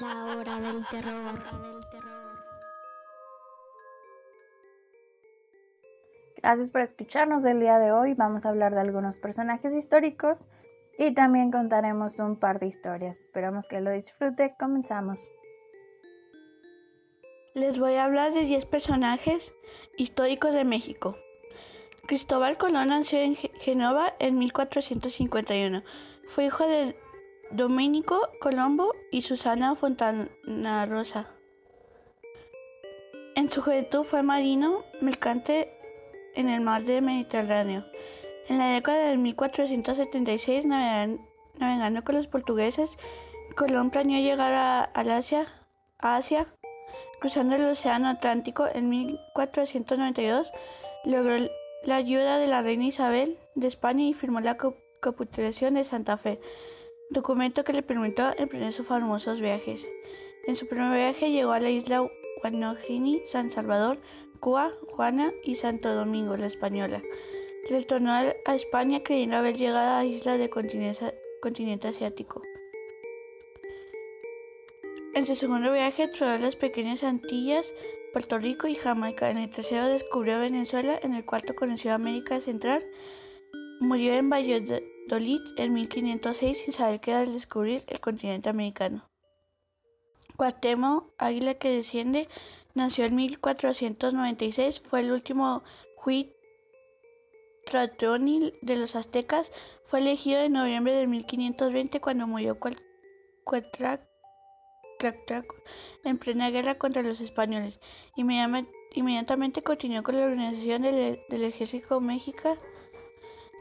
La hora del terror. Gracias por escucharnos el día de hoy. Vamos a hablar de algunos personajes históricos y también contaremos un par de historias. Esperamos que lo disfrute. Comenzamos. Les voy a hablar de 10 personajes históricos de México. Cristóbal Colón nació en Genova en 1451. Fue hijo de Domenico Colombo y Susana Fontana Rosa. En su juventud fue marino mercante en el mar del Mediterráneo. En la década de 1476, navegando, con los portugueses, Colón planeó llegar a, Asia, cruzando el Océano Atlántico. En 1492 logró la ayuda de la reina Isabel de España y firmó la capitulación de Santa Fe documento que le permitió emprender sus famosos viajes. En su primer viaje llegó a la isla Guanojini, San Salvador, Cuba, Juana y Santo Domingo, la española. Retornó a España creyendo haber llegado a la isla del continente, asiático. En su segundo viaje exploró las pequeñas Antillas, Puerto Rico y Jamaica. En el tercero descubrió Venezuela. En el cuarto conoció América Central. Murió en Valladolid en 1506 sin saber qué era al descubrir el continente americano. Cuauhtémoc, águila que desciende, nació en 1496, fue el último Huitratoni de los aztecas, fue elegido en noviembre de 1520 cuando murió Cuauhtémoc en plena guerra contra los españoles. Inmediatamente continuó con la organización del, del ejército mexicano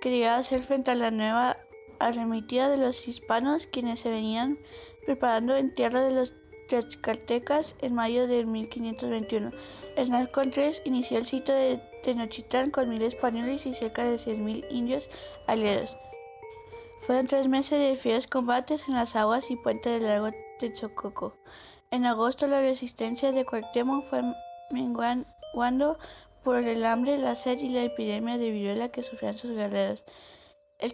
quería hacer frente a la nueva arremetida de los hispanos quienes se venían preparando en tierra de los tlaxcaltecas en mayo de 1521. Hernán Cortés inició el sitio de Tenochtitlán con mil españoles y cerca de seis mil indios aliados. Fueron tres meses de fieros combates en las aguas y puente del lago Texcoco. En agosto la resistencia de Cuauhtémoc fue menguando por el hambre, la sed y la epidemia de viruela que sufrían sus guerreros. El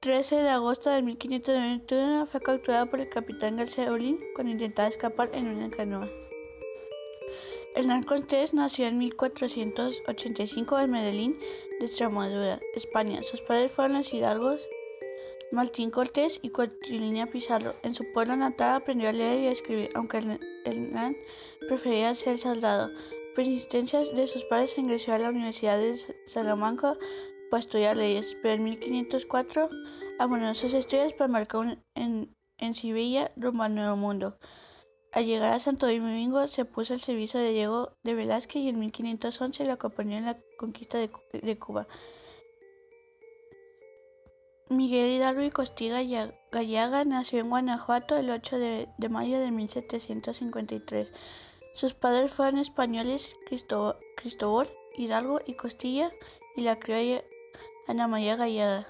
13 de agosto de 1521 fue capturado por el capitán García Olín cuando intentaba escapar en una canoa. Hernán Cortés nació en 1485 en Medellín de Extremadura, España. Sus padres fueron los hidalgos Martín Cortés y Cuatrilina Pizarro. En su pueblo natal aprendió a leer y a escribir, aunque Hernán prefería ser soldado persistencias de sus padres ingresó a la Universidad de Salamanca para estudiar leyes, pero en 1504 abandonó sus estudios para marcar en, en Sevilla rumbo al Nuevo Mundo. Al llegar a Santo Domingo se puso al servicio de Diego de Velázquez y en 1511 lo acompañó en la conquista de, Cuba. Miguel Hidalgo y Costiga Gallaga nació en Guanajuato el 8 de, de mayo de 1753. Sus padres fueron españoles Cristóbal Hidalgo y Costilla y la criolla Ana María Gallaga.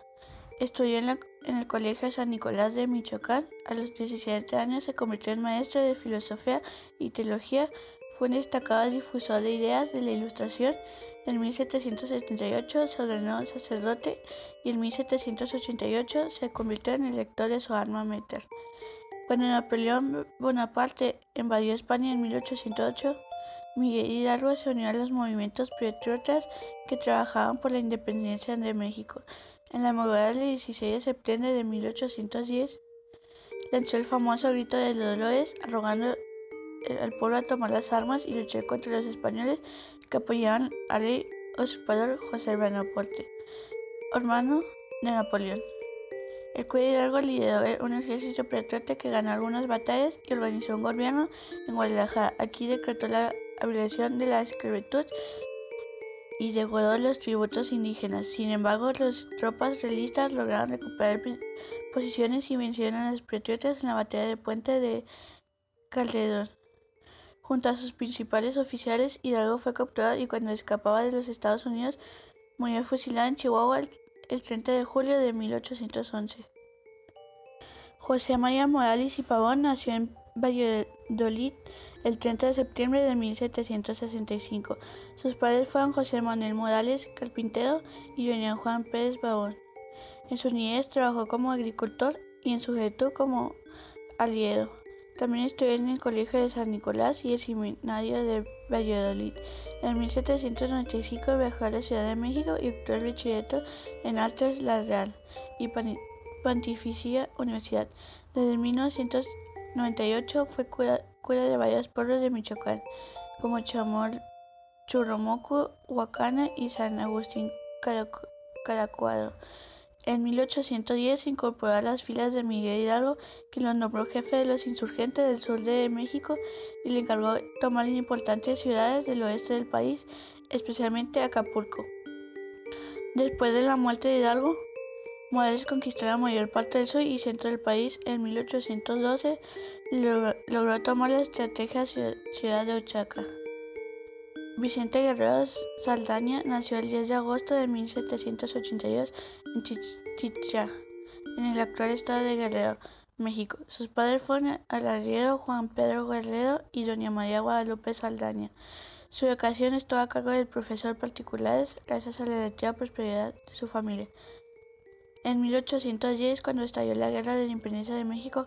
Estudió en, el Colegio San Nicolás de Michoacán. A los 17 años se convirtió en maestro de filosofía y teología. Fue un destacado difusor de ideas de la Ilustración. En 1778 se ordenó sacerdote y en 1788 se convirtió en el lector de su alma. Cuando Napoleón Bonaparte invadió España en 1808, Miguel Hidalgo se unió a los movimientos patriotas que trabajaban por la independencia de México. En la madrugada del 16 de septiembre de 1810, lanzó el famoso grito de Dolores, arrogando al pueblo a tomar las armas y luchar contra los españoles que apoyaban al usurpador José Bonaparte, hermano de Napoleón. El Cuello Hidalgo lideró un ejército patriota que ganó algunas batallas y organizó un gobierno en Guadalajara. Aquí decretó la abolición de la esclavitud y degradó los tributos indígenas. Sin embargo, las tropas realistas lograron recuperar posiciones y vencieron a los patriotas en la batalla de Puente de Calderón. Junto a sus principales oficiales, Hidalgo fue capturado y cuando escapaba de los Estados Unidos murió fusilado en Chihuahua el 30 de julio de 1811. José María Morales y Pavón nació en Valladolid el 30 de septiembre de 1765. Sus padres fueron José Manuel Morales, carpintero, y Julián Juan Pérez Pavón. En su niñez trabajó como agricultor y en su juventud como aliero. También estudió en el Colegio de San Nicolás y el Seminario de Valladolid. En 1795 viajó a la Ciudad de México y obtuvo el bachillerato en Artes La Real y Pontificia Universidad. Desde 1998 fue cura, de varios pueblos de Michoacán, como Chamor, Churromoco, Huacana y San Agustín Caracuado. En 1810 se incorporó a las filas de Miguel Hidalgo, quien lo nombró jefe de los insurgentes del sur de México y le encargó tomar importantes ciudades del oeste del país, especialmente Acapulco. Después de la muerte de Hidalgo, Morales conquistó la mayor parte del sur y centro del país. En 1812 logró tomar la estrategia ciudad de Oaxaca. Vicente Guerrero Saldaña nació el 10 de agosto de 1782 en Chichá, en el actual estado de Guerrero, México. Sus padres fueron el arriero Juan Pedro Guerrero y doña María Guadalupe Saldaña. Su educación estuvo a cargo del profesor particulares gracias a la relativa prosperidad de su familia. En 1810, cuando estalló la Guerra de la Independencia de México,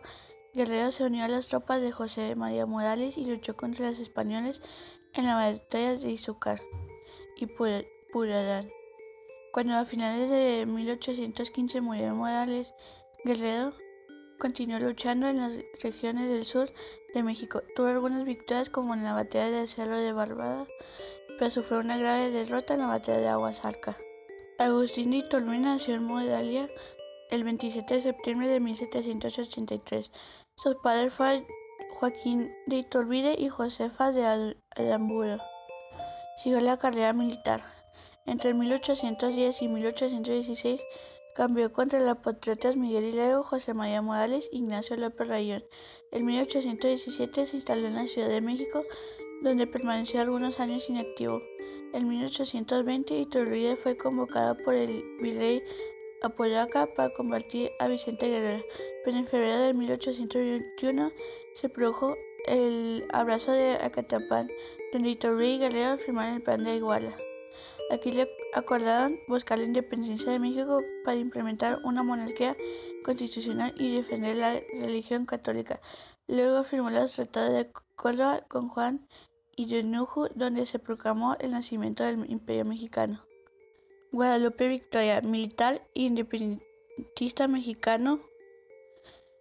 Guerrero se unió a las tropas de José María Morales y luchó contra los españoles en la batalla de Izúcar y Purarán. Cuando a finales de 1815 murió Morales, Guerrero continuó luchando en las regiones del sur de México. Tuvo algunas victorias como en la batalla de Cerro de Barbada, pero sufrió una grave derrota en la batalla de Aguasarca. Agustín de nació en Modalia el 27 de septiembre de 1783. Sus padres fueron Joaquín de Iturbide y Josefa de Alamburo. Siguió la carrera militar. Entre 1810 y 1816 cambió contra los patriotas Miguel Hidalgo, José María Morales Ignacio López Rayón. En 1817 se instaló en la Ciudad de México, donde permaneció algunos años inactivo. En 1820 Iturbide fue convocado por el virrey Apoyaca para combatir a Vicente Guerrero, pero en febrero de 1821 se produjo el abrazo de Acatapán, donde Iturbide y Guerrero firmaron el plan de Iguala. Aquí le acordaron buscar la independencia de México para implementar una monarquía constitucional y defender la religión católica. Luego firmó los tratados de Córdoba con Juan y Yunuju, donde se proclamó el nacimiento del Imperio Mexicano. Guadalupe Victoria, militar e independentista mexicano,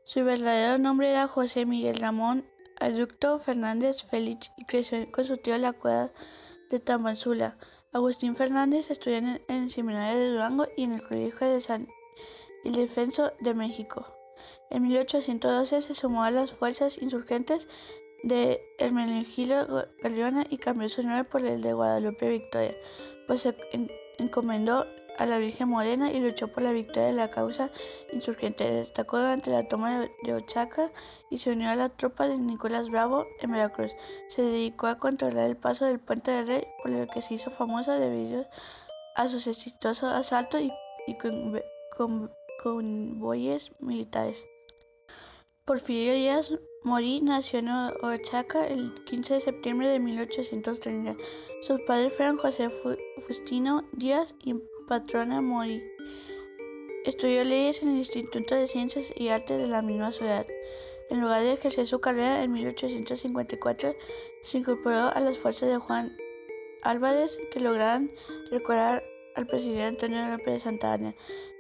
su verdadero nombre era José Miguel Ramón Aducto Fernández Félix y creció con su tío la cueva de Tamazula. Agustín Fernández estudió en el Seminario de Durango y en el Colegio de San Ildefonso de México. En 1812 se sumó a las fuerzas insurgentes de Hermenegildo Galeona y cambió su nombre por el de Guadalupe Victoria, pues se encomendó a la Virgen Morena y luchó por la victoria de la causa insurgente. Destacó durante la toma de Oaxaca y se unió a la tropa de Nicolás Bravo en Veracruz. Se dedicó a controlar el paso del Puente del Rey, por lo que se hizo famoso debido a sus exitosos asaltos y, convoyes militares. Porfirio Díaz Morí nació en Oaxaca el 15 de septiembre de 1830. Sus padres fueron José Fustino Díaz y Patrona Morí. Estudió leyes en el Instituto de Ciencias y Artes de la misma ciudad. En lugar de ejercer su carrera en 1854, se incorporó a las fuerzas de Juan Álvarez que lograron recuperar al presidente Antonio López de Santa Ana.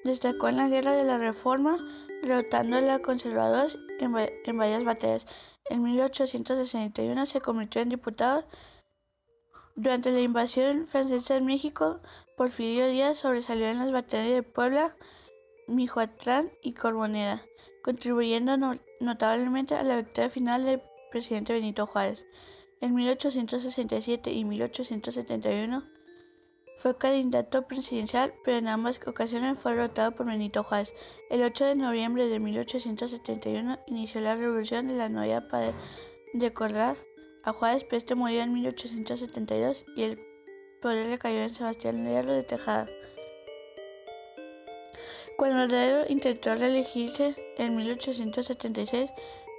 Destacó en la Guerra de la Reforma, derrotando a los conservadores en, varias batallas. En 1861 se convirtió en diputado. Durante la invasión francesa en México, Porfirio Díaz sobresalió en las batallas de Puebla, Michoacán y Corbonera, contribuyendo notablemente a la victoria final del presidente Benito Juárez. En 1867 y 1871 fue candidato presidencial, pero en ambas ocasiones fue derrotado por Benito Juárez. El 8 de noviembre de 1871 inició la revolución de la Nueva para recordar a Juárez, pero este murió en 1872 y el poder recayó en Sebastián Lerdo de Tejada. Cuando Lerdo intentó reelegirse en 1876,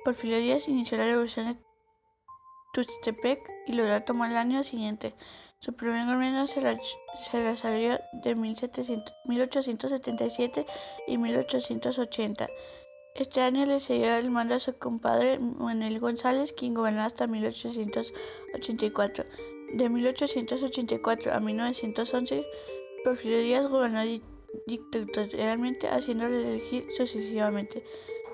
Porfirio Díaz inició la revolución de Tuxtepec y logró tomar el año siguiente. Su primer gobierno se, desarrolló de 1877 y 1880. Este año le cedió el mando a su compadre Manuel González, quien gobernó hasta 1884. De 1884 a 1911, Porfirio Díaz gobernó dictatorialmente, haciendo reelegir sucesivamente.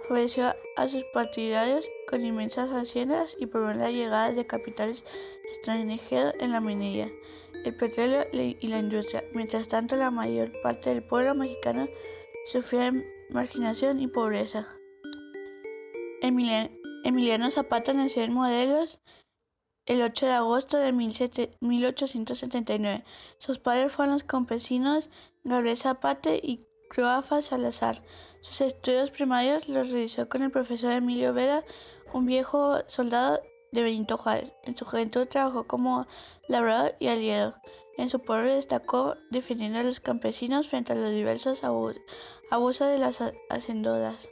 Favoreció a sus partidarios con inmensas haciendas y promovió la llegada de capitales extranjeros en la minería, el petróleo y la industria. Mientras tanto, la mayor parte del pueblo mexicano sufría marginación y pobreza. Emiliano Zapata nació en Modelos el 8 de agosto de 1879. Sus padres fueron los campesinos Gabriel Zapata y Croafa Salazar. Sus estudios primarios los realizó con el profesor Emilio Vera, un viejo soldado de Benito Juárez. En su juventud trabajó como labrador y aliado. En su pueblo destacó defendiendo a los campesinos frente a los diversos abusos de las hacendoras.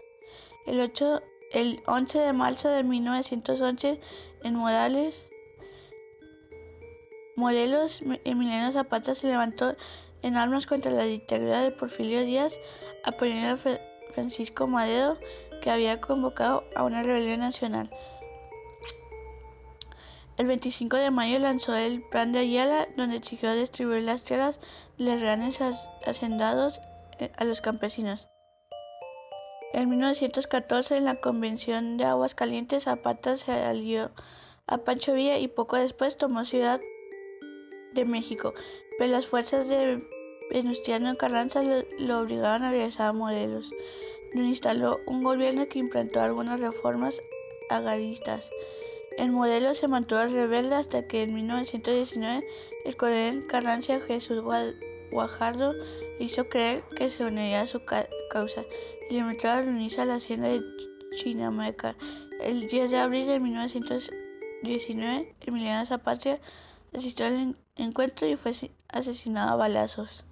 El, 8, el 11 de marzo de 1911, en Morales, Morelos, Emiliano Zapata se levantó en armas contra la dictadura de Porfirio Díaz, apoyando a Francisco Madero, que había convocado a una rebelión nacional. El 25 de mayo lanzó el Plan de Ayala, donde exigió distribuir las tierras de los grandes hacendados eh, a los campesinos. En 1914, en la Convención de Aguas Calientes, Zapata se alió a Pancho Villa y poco después tomó Ciudad de México, pero las fuerzas de Venustiano Carranza lo, lo obligaron a regresar a Morelos, donde instaló un gobierno que implantó algunas reformas agraristas. El modelo se mantuvo rebelde hasta que en 1919 el coronel Carranza Jesús Guajardo hizo creer que se uniría a su causa y le invitó a reunirse a la hacienda de Chinameca. El 10 de abril de 1919, Emiliano Zapata asistió al encuentro y fue asesinado a balazos.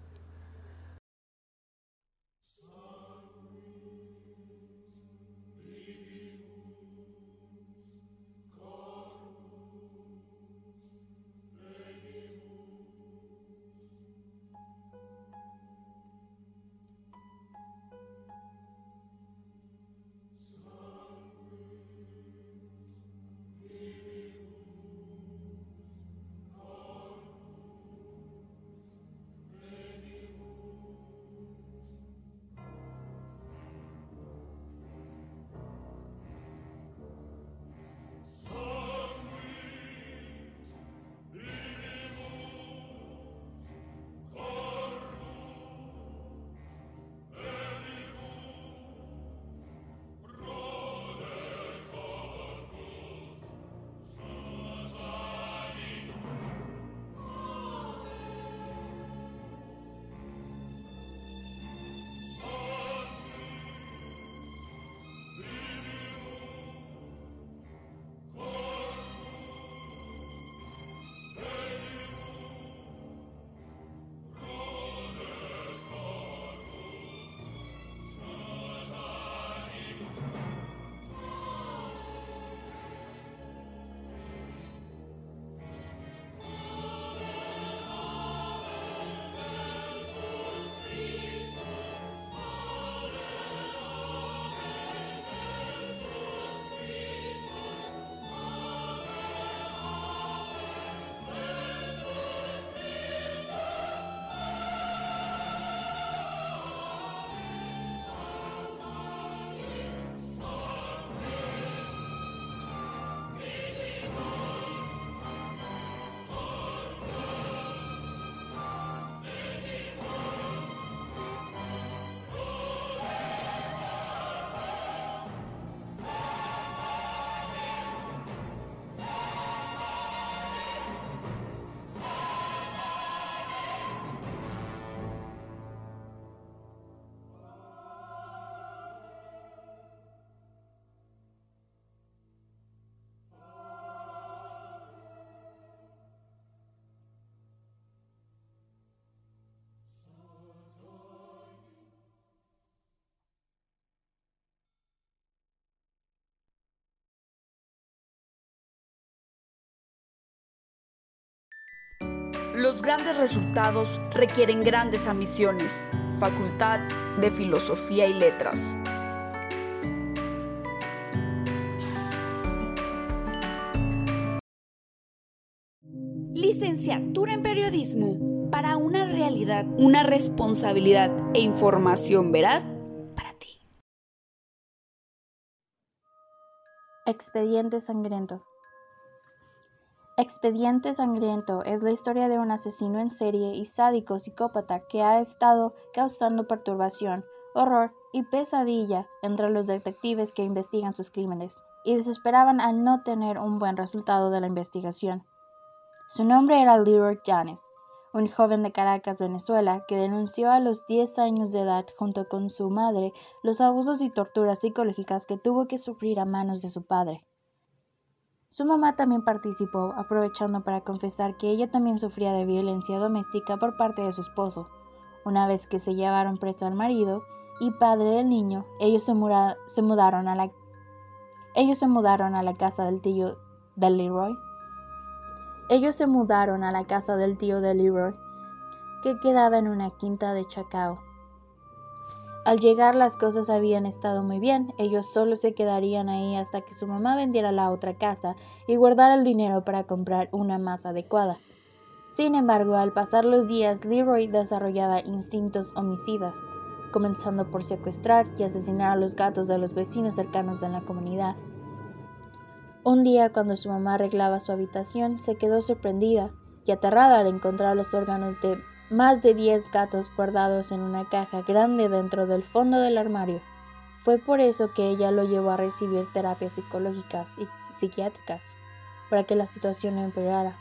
Los grandes resultados requieren grandes ambiciones. Facultad de Filosofía y Letras. Licenciatura en Periodismo para una realidad, una responsabilidad e información veraz para ti. Expediente sangriento. Expediente Sangriento es la historia de un asesino en serie y sádico psicópata que ha estado causando perturbación, horror y pesadilla entre los detectives que investigan sus crímenes y desesperaban al no tener un buen resultado de la investigación. Su nombre era Leroy Janes, un joven de Caracas, Venezuela, que denunció a los 10 años de edad junto con su madre los abusos y torturas psicológicas que tuvo que sufrir a manos de su padre. Su mamá también participó, aprovechando para confesar que ella también sufría de violencia doméstica por parte de su esposo. Una vez que se llevaron preso al marido y padre del niño, ellos se, mudaron a la mudaron a la casa del tío de Leroy ellos se mudaron a la casa del tío de Leroy, que quedaba en una quinta de Chacao. Al llegar las cosas habían estado muy bien, ellos solo se quedarían ahí hasta que su mamá vendiera la otra casa y guardara el dinero para comprar una más adecuada. Sin embargo, al pasar los días, Leroy desarrollaba instintos homicidas, comenzando por secuestrar y asesinar a los gatos de los vecinos cercanos de la comunidad. Un día, cuando su mamá arreglaba su habitación, se quedó sorprendida y aterrada al encontrar los órganos de más de diez gatos guardados en una caja grande dentro del fondo del armario. Fue por eso que ella lo llevó a recibir terapias psicológicas y psiquiátricas, para que la situación empeorara.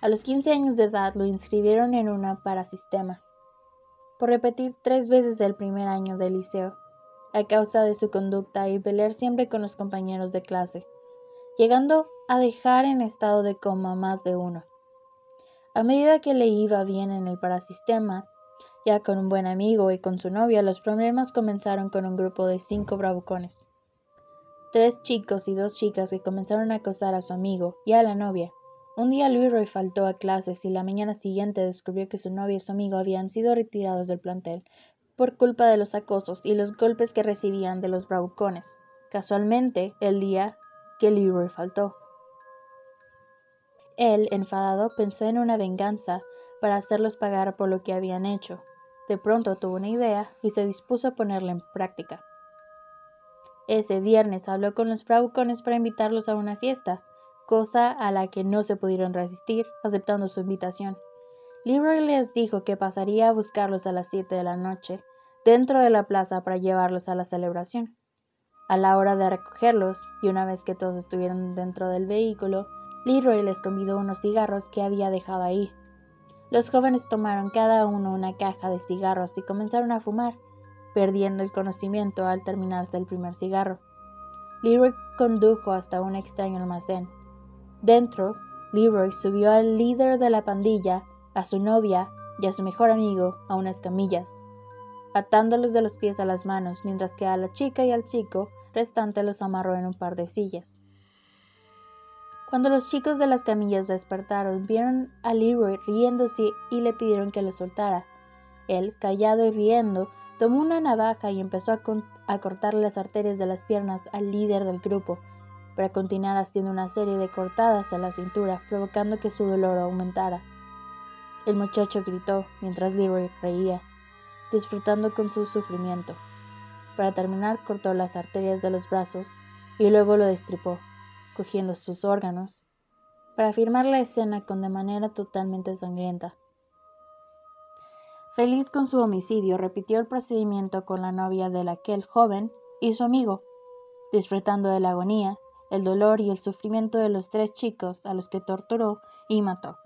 A los 15 años de edad lo inscribieron en una parasistema, por repetir tres veces el primer año del liceo, a causa de su conducta y pelear siempre con los compañeros de clase llegando a dejar en estado de coma más de uno. A medida que le iba bien en el parasistema, ya con un buen amigo y con su novia, los problemas comenzaron con un grupo de cinco bravucones. Tres chicos y dos chicas que comenzaron a acosar a su amigo y a la novia. Un día Roy faltó a clases y la mañana siguiente descubrió que su novia y su amigo habían sido retirados del plantel por culpa de los acosos y los golpes que recibían de los bravucones. Casualmente, el día que Leroy faltó. Él, enfadado, pensó en una venganza para hacerlos pagar por lo que habían hecho. De pronto tuvo una idea y se dispuso a ponerla en práctica. Ese viernes habló con los bravucones para invitarlos a una fiesta, cosa a la que no se pudieron resistir, aceptando su invitación. Leroy les dijo que pasaría a buscarlos a las siete de la noche, dentro de la plaza para llevarlos a la celebración. A la hora de recogerlos, y una vez que todos estuvieron dentro del vehículo, Leroy les convidó unos cigarros que había dejado ahí. Los jóvenes tomaron cada uno una caja de cigarros y comenzaron a fumar, perdiendo el conocimiento al terminarse el primer cigarro. Leroy condujo hasta un extraño almacén. Dentro, Leroy subió al líder de la pandilla, a su novia y a su mejor amigo a unas camillas, atándolos de los pies a las manos, mientras que a la chica y al chico restante los amarró en un par de sillas. Cuando los chicos de las camillas despertaron, vieron a Leroy riéndose y le pidieron que lo soltara. Él, callado y riendo, tomó una navaja y empezó a, cortar las arterias de las piernas al líder del grupo, para continuar haciendo una serie de cortadas a la cintura, provocando que su dolor aumentara. El muchacho gritó mientras Leroy reía, disfrutando con su sufrimiento. Para terminar, cortó las arterias de los brazos y luego lo destripó, cogiendo sus órganos, para firmar la escena con de manera totalmente sangrienta. Feliz con su homicidio, repitió el procedimiento con la novia de aquel joven y su amigo, disfrutando de la agonía, el dolor y el sufrimiento de los tres chicos a los que torturó y mató.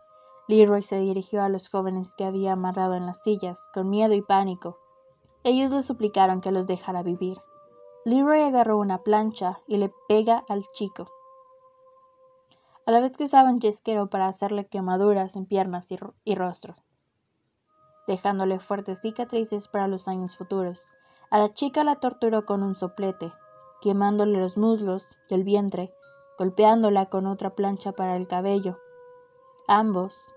Leroy se dirigió a los jóvenes que había amarrado en las sillas, con miedo y pánico, ellos le suplicaron que los dejara vivir. Leroy agarró una plancha y le pega al chico, a la vez que usaba un yesquero para hacerle quemaduras en piernas y, y rostro, dejándole fuertes cicatrices para los años futuros. A la chica la torturó con un soplete, quemándole los muslos y el vientre, golpeándola con otra plancha para el cabello. Ambos,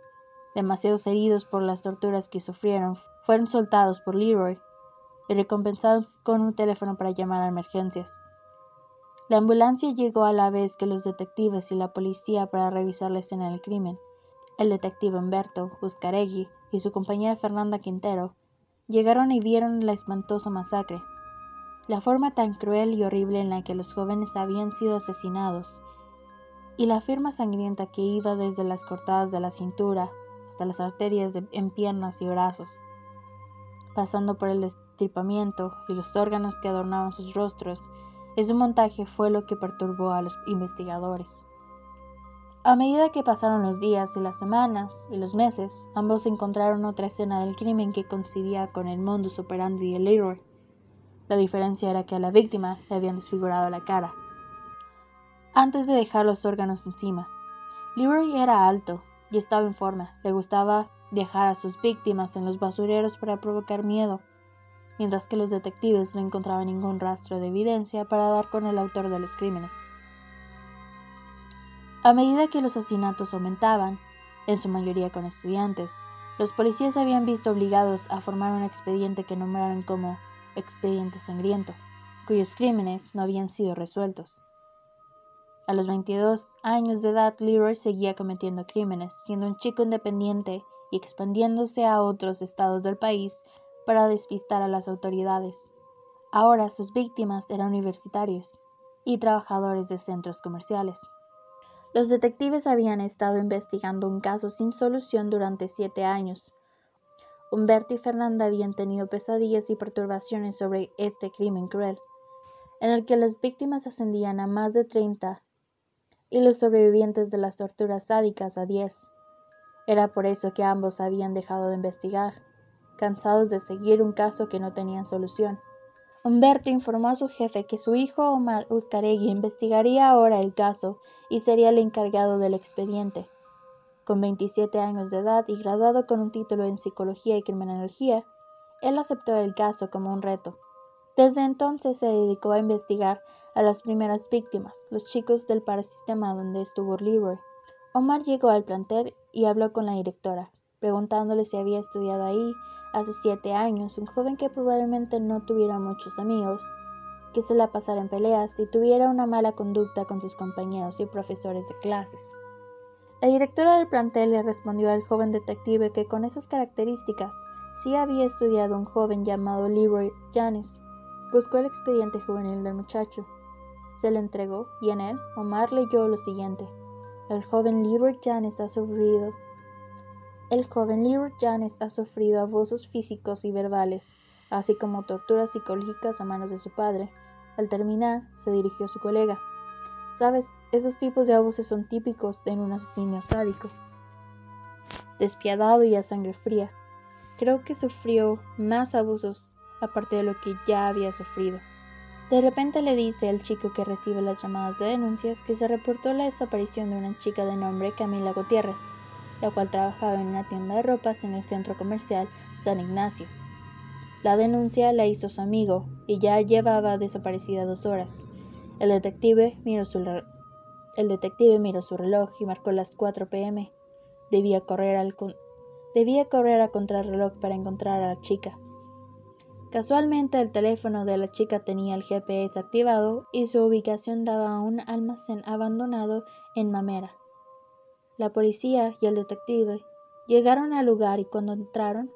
demasiado heridos por las torturas que sufrieron, fueron soltados por Leroy y recompensados con un teléfono para llamar a emergencias. La ambulancia llegó a la vez que los detectives y la policía para revisar la escena del crimen. El detective Humberto Buscaregui y su compañera Fernanda Quintero llegaron y vieron la espantosa masacre. La forma tan cruel y horrible en la que los jóvenes habían sido asesinados, y la firma sangrienta que iba desde las cortadas de la cintura hasta las arterias en piernas y brazos, pasando por el destripamiento y los órganos que adornaban sus rostros, ese montaje fue lo que perturbó a los investigadores. A medida que pasaron los días y las semanas y los meses, ambos encontraron otra escena del crimen que coincidía con el modus operandi de Leroy. La diferencia era que a la víctima le habían desfigurado la cara. Antes de dejar los órganos encima, Leroy era alto y estaba en forma. Le gustaba dejar a sus víctimas en los basureros para provocar miedo, mientras que los detectives no encontraban ningún rastro de evidencia para dar con el autor de los crímenes. A medida que los asesinatos aumentaban, en su mayoría con estudiantes, los policías habían visto obligados a formar un expediente que nombraron como expediente sangriento, cuyos crímenes no habían sido resueltos. A los 22 años de edad, Leroy seguía cometiendo crímenes, siendo un chico independiente y expandiéndose a otros estados del país para despistar a las autoridades. Ahora sus víctimas eran universitarios y trabajadores de centros comerciales. Los detectives habían estado investigando un caso sin solución durante siete años. Humberto y Fernanda habían tenido pesadillas y perturbaciones sobre este crimen cruel, en el que las víctimas ascendían a más de 30 y los sobrevivientes de las torturas sádicas a 10. Era por eso que ambos habían dejado de investigar, cansados de seguir un caso que no tenían solución. Humberto informó a su jefe que su hijo Omar Uzcaregui investigaría ahora el caso y sería el encargado del expediente. Con 27 años de edad y graduado con un título en psicología y criminología, él aceptó el caso como un reto. Desde entonces se dedicó a investigar a las primeras víctimas, los chicos del parasistema donde estuvo Leroy. Omar llegó al plantel y habló con la directora, preguntándole si había estudiado ahí hace siete años, un joven que probablemente no tuviera muchos amigos, que se la pasara en peleas y tuviera una mala conducta con sus compañeros y profesores de clases. La directora del plantel le respondió al joven detective que con esas características sí había estudiado un joven llamado Leroy Janis. Buscó el expediente juvenil del muchacho. Se lo entregó y en él Omar leyó lo siguiente. El joven Leroy Janis ha sufrido el joven Leroy Janes ha sufrido abusos físicos y verbales, así como torturas psicológicas a manos de su padre. Al terminar, se dirigió a su colega. Sabes, esos tipos de abusos son típicos en un asesino sádico. Despiadado y a sangre fría. Creo que sufrió más abusos aparte de lo que ya había sufrido. De repente le dice al chico que recibe las llamadas de denuncias que se reportó la desaparición de una chica de nombre Camila Gutiérrez, la cual trabajaba en una tienda de ropas en el centro comercial San Ignacio. La denuncia la hizo su amigo y ya llevaba desaparecida dos horas. El detective miró su, reloj y marcó las 4 pm. Debía correr, al debía correr a contrarreloj para encontrar a la chica. Casualmente el teléfono de la chica tenía el GPS activado y su ubicación daba a un almacén abandonado en Mamera. La policía y el detective llegaron al lugar y cuando entraron,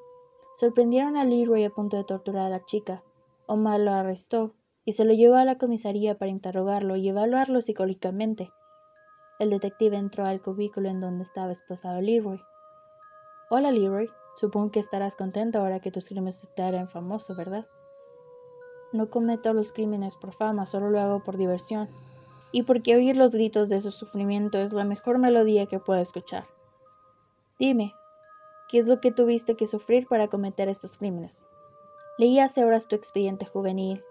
sorprendieron a Leroy a punto de torturar a la chica. Omar lo arrestó y se lo llevó a la comisaría para interrogarlo y evaluarlo psicológicamente. El detective entró al cubículo en donde estaba esposado Leroy. Hola Leroy, supongo que estarás contento ahora que tus crímenes te harán famoso, ¿verdad? No cometo los crímenes por fama, solo lo hago por diversión y porque oír los gritos de su sufrimiento es la mejor melodía que puedo escuchar. Dime, ¿qué es lo que tuviste que sufrir para cometer estos crímenes? Leí hace horas tu expediente juvenil,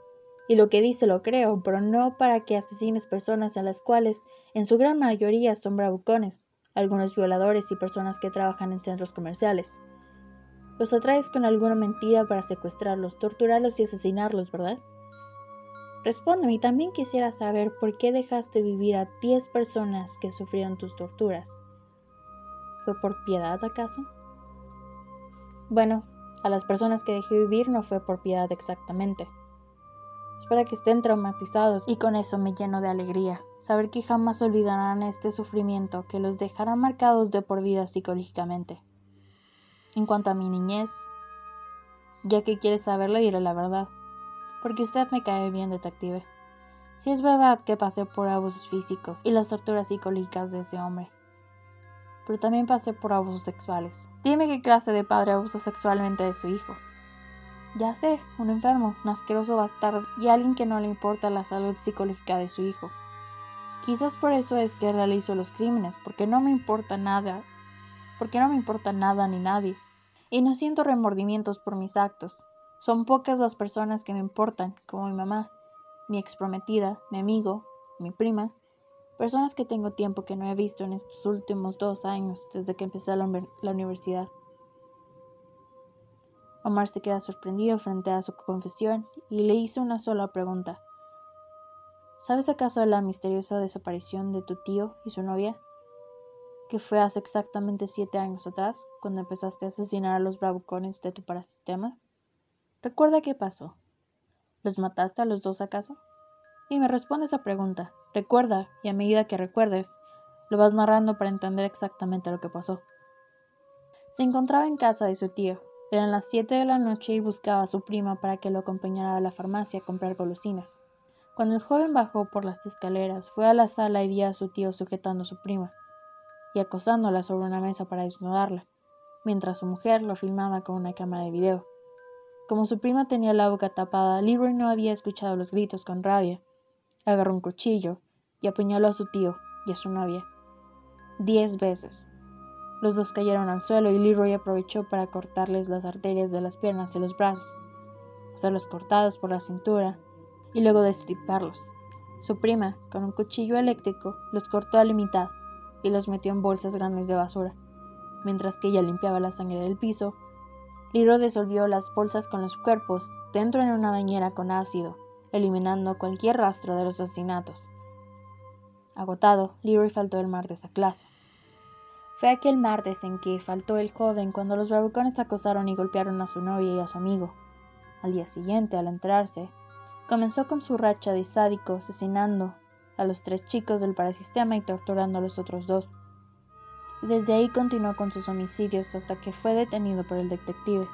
y lo que dice lo creo, pero no para que asesines personas a las cuales, en su gran mayoría, son bravucones, algunos violadores y personas que trabajan en centros comerciales. Los atraes con alguna mentira para secuestrarlos, torturarlos y asesinarlos, ¿verdad? Respóndeme y también quisiera saber por qué dejaste vivir a 10 personas que sufrieron tus torturas. ¿Fue por piedad acaso? Bueno, a las personas que dejé vivir no fue por piedad exactamente. Es para que estén traumatizados y con eso me lleno de alegría, saber que jamás olvidarán este sufrimiento que los dejará marcados de por vida psicológicamente. En cuanto a mi niñez, ya que quiere saberlo, diré la verdad, porque usted me cae bien, detective. Si es verdad que pasé por abusos físicos y las torturas psicológicas de ese hombre, pero también pasé por abusos sexuales. Dime qué clase de padre abusa sexualmente de su hijo. Ya sé, un enfermo, un asqueroso bastardo y alguien que no le importa la salud psicológica de su hijo. Quizás por eso es que realizo los crímenes, porque no me importa nada, porque no me importa nada ni nadie, y no siento remordimientos por mis actos. Son pocas las personas que me importan, como mi mamá, mi ex prometida, mi amigo, mi prima, personas que tengo tiempo que no he visto en estos últimos dos años desde que empecé la, la universidad. Omar se queda sorprendido frente a su confesión y le hizo una sola pregunta. ¿Sabes acaso de la misteriosa desaparición de tu tío y su novia? Que fue hace exactamente siete años atrás, cuando empezaste a asesinar a los bravucones de tu parasistema. ¿Recuerda qué pasó? ¿Los mataste a los dos acaso? Y me responde esa pregunta. Recuerda, y a medida que recuerdes, lo vas narrando para entender exactamente lo que pasó. Se encontraba en casa de su tío. Eran las siete de la noche y buscaba a su prima para que lo acompañara a la farmacia a comprar golosinas. Cuando el joven bajó por las escaleras, fue a la sala y vio a su tío sujetando a su prima y acosándola sobre una mesa para desnudarla, mientras su mujer lo filmaba con una cámara de video. Como su prima tenía la boca tapada, Leroy no había escuchado los gritos con rabia. Agarró un cuchillo y apuñaló a su tío y a su novia. Diez veces. Los dos cayeron al suelo y Leroy aprovechó para cortarles las arterias de las piernas y los brazos, hacerlos cortados por la cintura y luego destriparlos. Su prima, con un cuchillo eléctrico, los cortó a la mitad y los metió en bolsas grandes de basura. Mientras que ella limpiaba la sangre del piso, Liro disolvió las bolsas con los cuerpos dentro de una bañera con ácido, eliminando cualquier rastro de los asesinatos. Agotado, Leroy faltó el martes a clase. Fue aquel martes en que faltó el joven cuando los bravucones acosaron y golpearon a su novia y a su amigo. Al día siguiente, al enterarse, Comenzó con su racha de sádico, asesinando a los tres chicos del parasistema y torturando a los otros dos. Desde ahí continuó con sus homicidios hasta que fue detenido por el detective.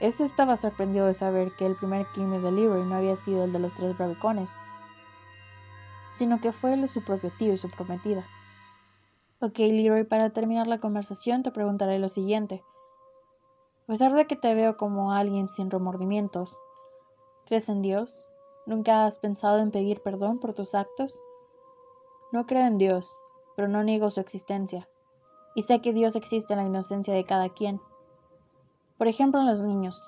Este estaba sorprendido de saber que el primer crimen de Leroy no había sido el de los tres bravicones, sino que fue el de su propio tío y su prometida. Ok, Leroy, para terminar la conversación te preguntaré lo siguiente. A pesar de que te veo como alguien sin remordimientos, ¿Crees en Dios? ¿Nunca has pensado en pedir perdón por tus actos? No creo en Dios, pero no niego su existencia. Y sé que Dios existe en la inocencia de cada quien. Por ejemplo, en los niños,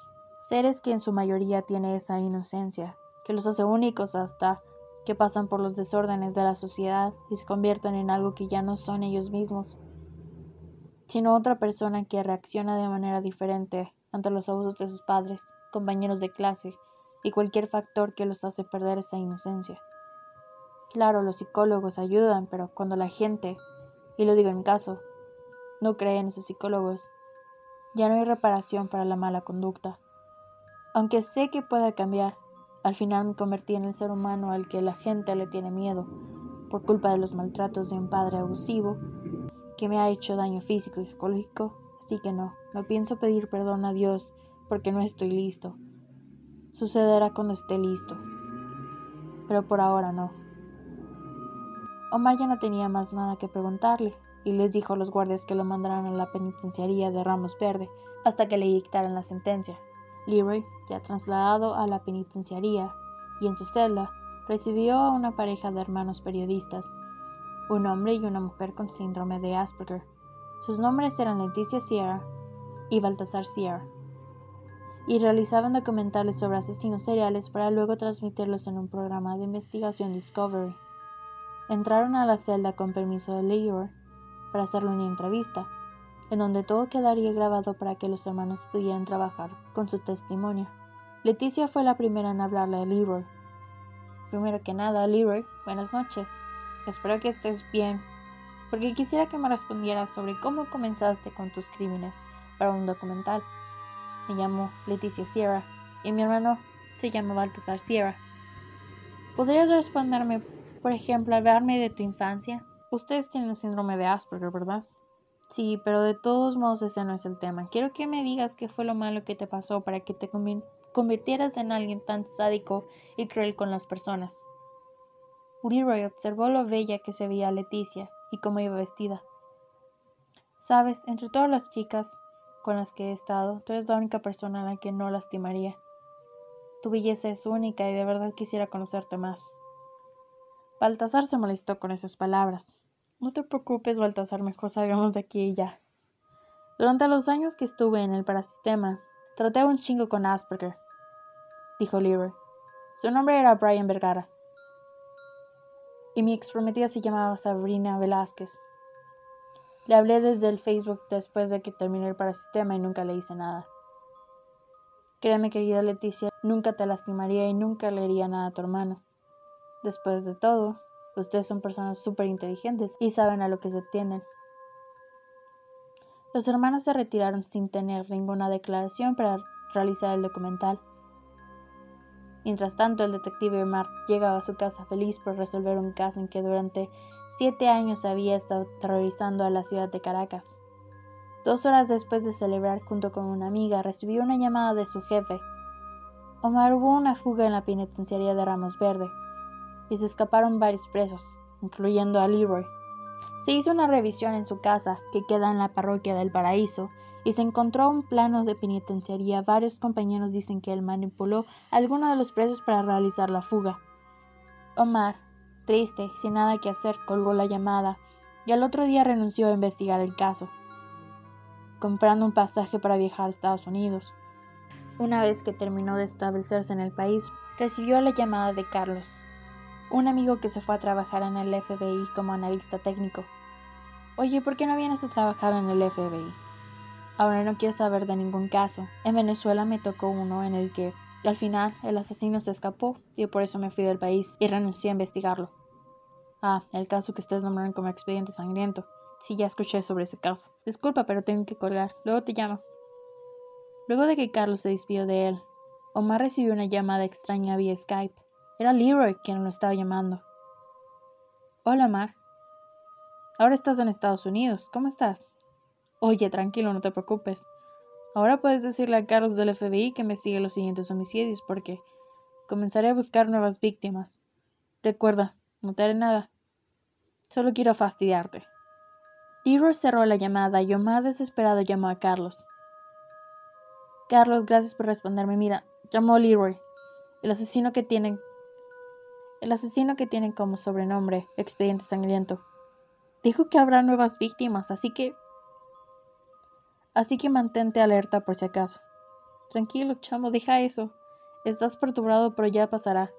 seres que en su mayoría tienen esa inocencia, que los hace únicos hasta que pasan por los desórdenes de la sociedad y se convierten en algo que ya no son ellos mismos, sino otra persona que reacciona de manera diferente ante los abusos de sus padres, compañeros de clase, y cualquier factor que los hace perder esa inocencia. Claro, los psicólogos ayudan, pero cuando la gente, y lo digo en caso, no cree en esos psicólogos, ya no hay reparación para la mala conducta. Aunque sé que pueda cambiar, al final me convertí en el ser humano al que la gente le tiene miedo, por culpa de los maltratos de un padre abusivo que me ha hecho daño físico y psicológico, así que no, no pienso pedir perdón a Dios porque no estoy listo. Sucederá cuando esté listo. Pero por ahora no. Omar ya no tenía más nada que preguntarle y les dijo a los guardias que lo mandaran a la penitenciaría de Ramos Verde hasta que le dictaran la sentencia. Leroy, ya trasladado a la penitenciaría y en su celda, recibió a una pareja de hermanos periodistas, un hombre y una mujer con síndrome de Asperger. Sus nombres eran Leticia Sierra y Baltasar Sierra y realizaban documentales sobre asesinos seriales para luego transmitirlos en un programa de investigación Discovery. Entraron a la celda con permiso de Leroy para hacerle una entrevista, en donde todo quedaría grabado para que los hermanos pudieran trabajar con su testimonio. Leticia fue la primera en hablarle a Leroy. Primero que nada, Leroy, buenas noches. Espero que estés bien, porque quisiera que me respondieras sobre cómo comenzaste con tus crímenes para un documental. Me llamo Leticia Sierra y mi hermano se llama Baltasar Sierra. ¿Podrías responderme Por ejemplo, hablarme de tu infancia. Ustedes tienen el síndrome de Asperger, ¿verdad? Sí, pero de todos modos ese no es el tema. Quiero que me digas qué fue lo malo que te pasó para que te convirtieras en alguien tan sádico y cruel con las personas. Leroy observó lo bella que se veía Leticia y cómo iba vestida. Sabes, entre todas las chicas con las que he estado, tú eres la única persona a la que no lastimaría. Tu belleza es única y de verdad quisiera conocerte más. Baltasar se molestó con esas palabras. No te preocupes, Baltasar, mejor salgamos de aquí y ya. Durante los años que estuve en el parasistema, traté un chingo con Asperger, dijo Leroy. Su nombre era Brian Vergara. Y mi ex prometida se llamaba Sabrina Velázquez. Le hablé desde el Facebook después de que terminé el parasistema y nunca le hice nada. Créeme, querida Leticia, nunca te lastimaría y nunca le haría nada a tu hermano. Después de todo, ustedes son personas súper inteligentes y saben a lo que se tienen. Los hermanos se retiraron sin tener ninguna declaración para realizar el documental. Mientras tanto, el detective Omar llegaba a su casa feliz por resolver un caso en que durante siete años había estado terrorizando a la ciudad de Caracas. Dos horas después de celebrar junto con una amiga, recibió una llamada de su jefe. Omar hubo una fuga en la penitenciaría de Ramos Verde y se escaparon varios presos, incluyendo a Leroy. Se hizo una revisión en su casa, que queda en la parroquia del Paraíso, y se encontró un plano de penitenciaría. Varios compañeros dicen que él manipuló a alguno de los presos para realizar la fuga. Omar, triste, sin nada que hacer, colgó la llamada y al otro día renunció a investigar el caso, comprando un pasaje para viajar a Estados Unidos. Una vez que terminó de establecerse en el país, recibió la llamada de Carlos, un amigo que se fue a trabajar en el FBI como analista técnico. Oye, ¿por qué no vienes a trabajar en el FBI? Ahora no quiero saber de ningún caso. En Venezuela me tocó uno en el que, al final, el asesino se escapó y por eso me fui del país y renuncié a investigarlo. Ah, el caso que ustedes nombraron como expediente sangriento. Sí, ya escuché sobre ese caso. Disculpa, pero tengo que colgar. Luego te llamo. Luego de que Carlos se despidió de él, Omar recibió una llamada extraña vía Skype. Era Leroy quien lo estaba llamando. Hola, Mar. Ahora estás en Estados Unidos. ¿Cómo estás? Oye, tranquilo, no te preocupes. Ahora puedes decirle a Carlos del FBI que investigue los siguientes homicidios porque comenzaré a buscar nuevas víctimas. Recuerda, no te haré nada. Solo quiero fastidiarte. Leroy cerró la llamada y Omar desesperado llamó a Carlos. Carlos, gracias por responderme. Mira, llamó Leroy, el asesino que tienen el asesino que tiene como sobrenombre Expediente Sangriento, dijo que habrá nuevas víctimas, así que... Así que mantente alerta por si acaso. Tranquilo, chamo, deja eso. Estás perturbado, pero ya pasará.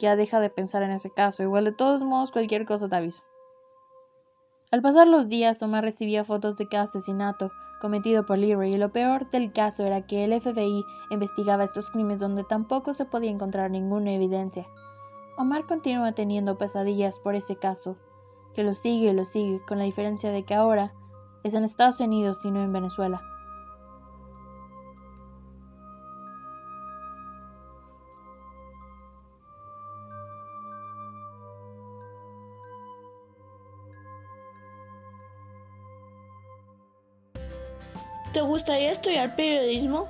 Ya deja de pensar en ese caso. Igual de todos modos, cualquier cosa te aviso. Al pasar los días, Omar recibía fotos de cada asesinato cometido por Leroy y lo peor del caso era que el FBI investigaba estos crímenes donde tampoco se podía encontrar ninguna evidencia. Omar continúa teniendo pesadillas por ese caso, que lo sigue y lo sigue, con la diferencia de que ahora es en Estados Unidos y no en Venezuela. ¿Te gustaría estudiar periodismo?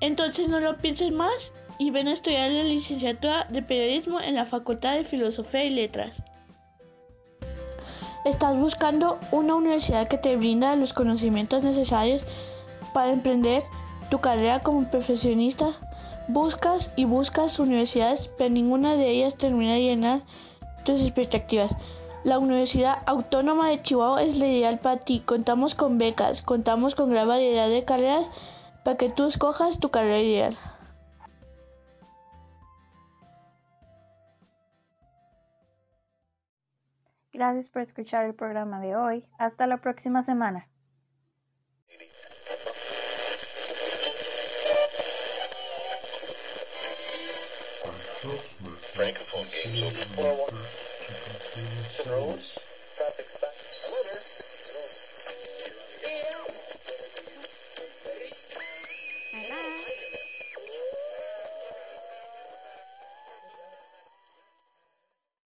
Entonces no lo pienses más y ven a estudiar la licenciatura de periodismo en la Facultad de Filosofía y Letras. ¿Estás buscando una universidad que te brinda los conocimientos necesarios para emprender tu carrera como profesionista? Buscas y buscas universidades, pero ninguna de ellas termina de llenar tus expectativas. La Universidad Autónoma de Chihuahua es la ideal para ti. Contamos con becas, contamos con gran variedad de carreras para que tú escojas tu carrera ideal. Gracias por escuchar el programa de hoy. Hasta la próxima semana. Francophone games will be 401.